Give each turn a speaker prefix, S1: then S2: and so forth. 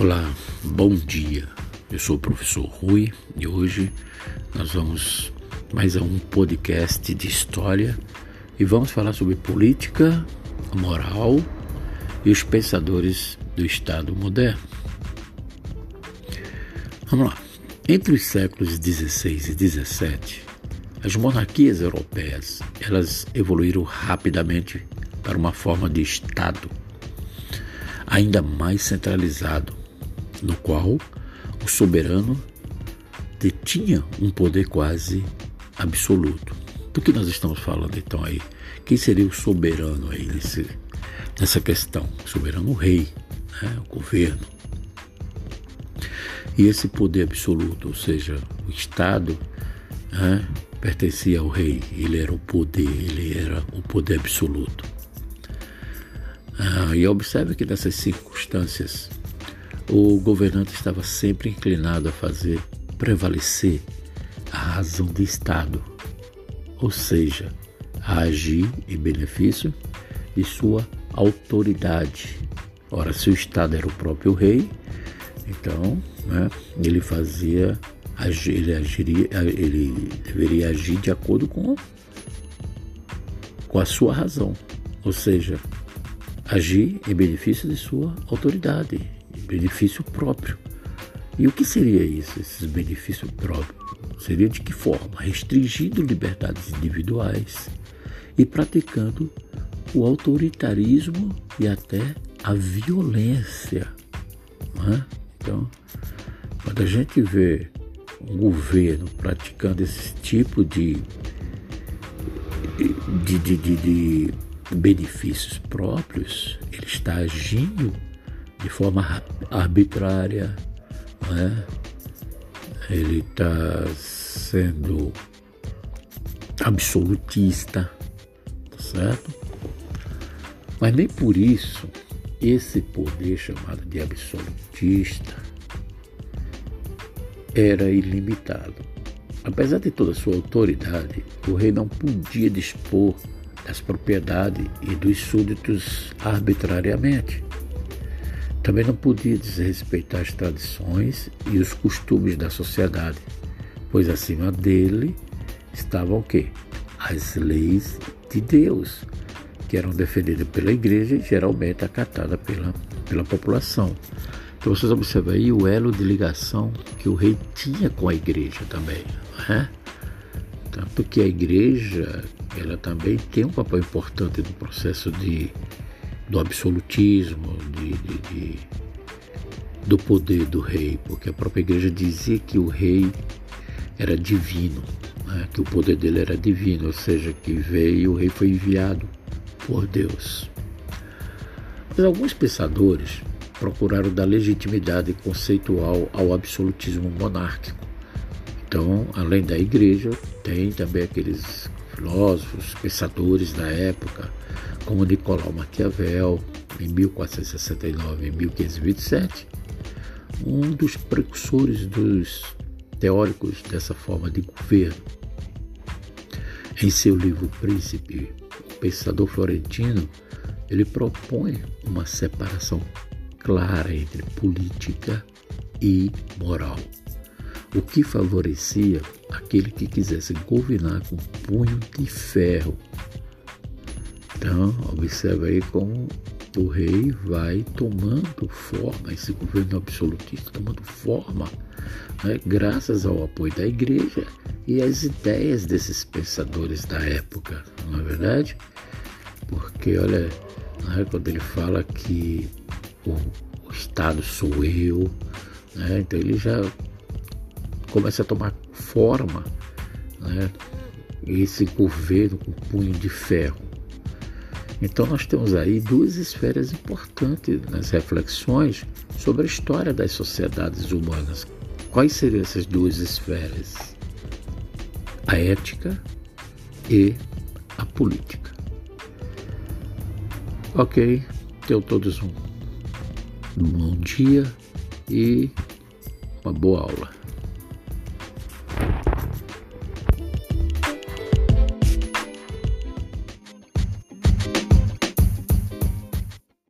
S1: Olá, bom dia. Eu sou o professor Rui e hoje nós vamos mais a um podcast de história e vamos falar sobre política, moral e os pensadores do Estado moderno. Vamos lá. Entre os séculos 16 e 17, as monarquias europeias elas evoluíram rapidamente para uma forma de Estado ainda mais centralizado, no qual o soberano detinha um poder quase absoluto. Do que nós estamos falando então aí? Quem seria o soberano aí nesse, nessa questão? Soberano o rei, né? o governo. E esse poder absoluto, ou seja, o Estado, né? pertencia ao rei, ele era o poder, ele era o poder absoluto. Ah, e observe que nessas circunstâncias o governante estava sempre inclinado a fazer prevalecer a razão do Estado, ou seja, a agir em benefício de sua autoridade. Ora, se o Estado era o próprio rei, então né, ele fazia ele agiria, ele deveria agir de acordo com, com a sua razão, ou seja, agir em benefício de sua autoridade, benefício próprio. E o que seria isso, esses benefícios próprios? Seria de que forma? Restringindo liberdades individuais e praticando o autoritarismo e até a violência. É? Então, quando a gente vê um governo praticando esse tipo de, de, de, de, de benefícios próprios, ele está agindo de forma arbitrária, né? ele está sendo absolutista, tá certo? Mas nem por isso esse poder chamado de absolutista era ilimitado. Apesar de toda sua autoridade, o rei não podia dispor das propriedades e dos súditos arbitrariamente. Também não podia desrespeitar as tradições e os costumes da sociedade, pois acima dele estavam o quê? As leis de Deus, que eram defendidas pela igreja e geralmente acatadas pela, pela população. Então vocês observam aí o elo de ligação que o rei tinha com a igreja também. Né? Tanto que a igreja ela também tem um papel importante no processo de, do absolutismo, de, de, de, do poder do rei, porque a própria igreja dizia que o rei era divino, né? que o poder dele era divino, ou seja, que veio, o rei foi enviado por Deus. Mas alguns pensadores procuraram dar legitimidade conceitual ao absolutismo monárquico. Então, além da igreja, tem também aqueles filósofos, pensadores da época, como Nicolau Maquiavel, em 1469 e 1527, um dos precursores dos teóricos dessa forma de governo. Em seu livro Príncipe, o pensador florentino, ele propõe uma separação clara entre política e moral o que favorecia aquele que quisesse governar com punho de ferro. Então, observe aí como o rei vai tomando forma, esse governo absolutista tomando forma, né, graças ao apoio da igreja e às ideias desses pensadores da época, não é verdade? Porque, olha, né, quando ele fala que o, o Estado sou eu, né, então ele já começa a tomar forma né, esse governo com punho de ferro. Então nós temos aí duas esferas importantes nas reflexões sobre a história das sociedades humanas. Quais seriam essas duas esferas? A ética e a política. Ok, tenham todos um bom dia e uma boa aula.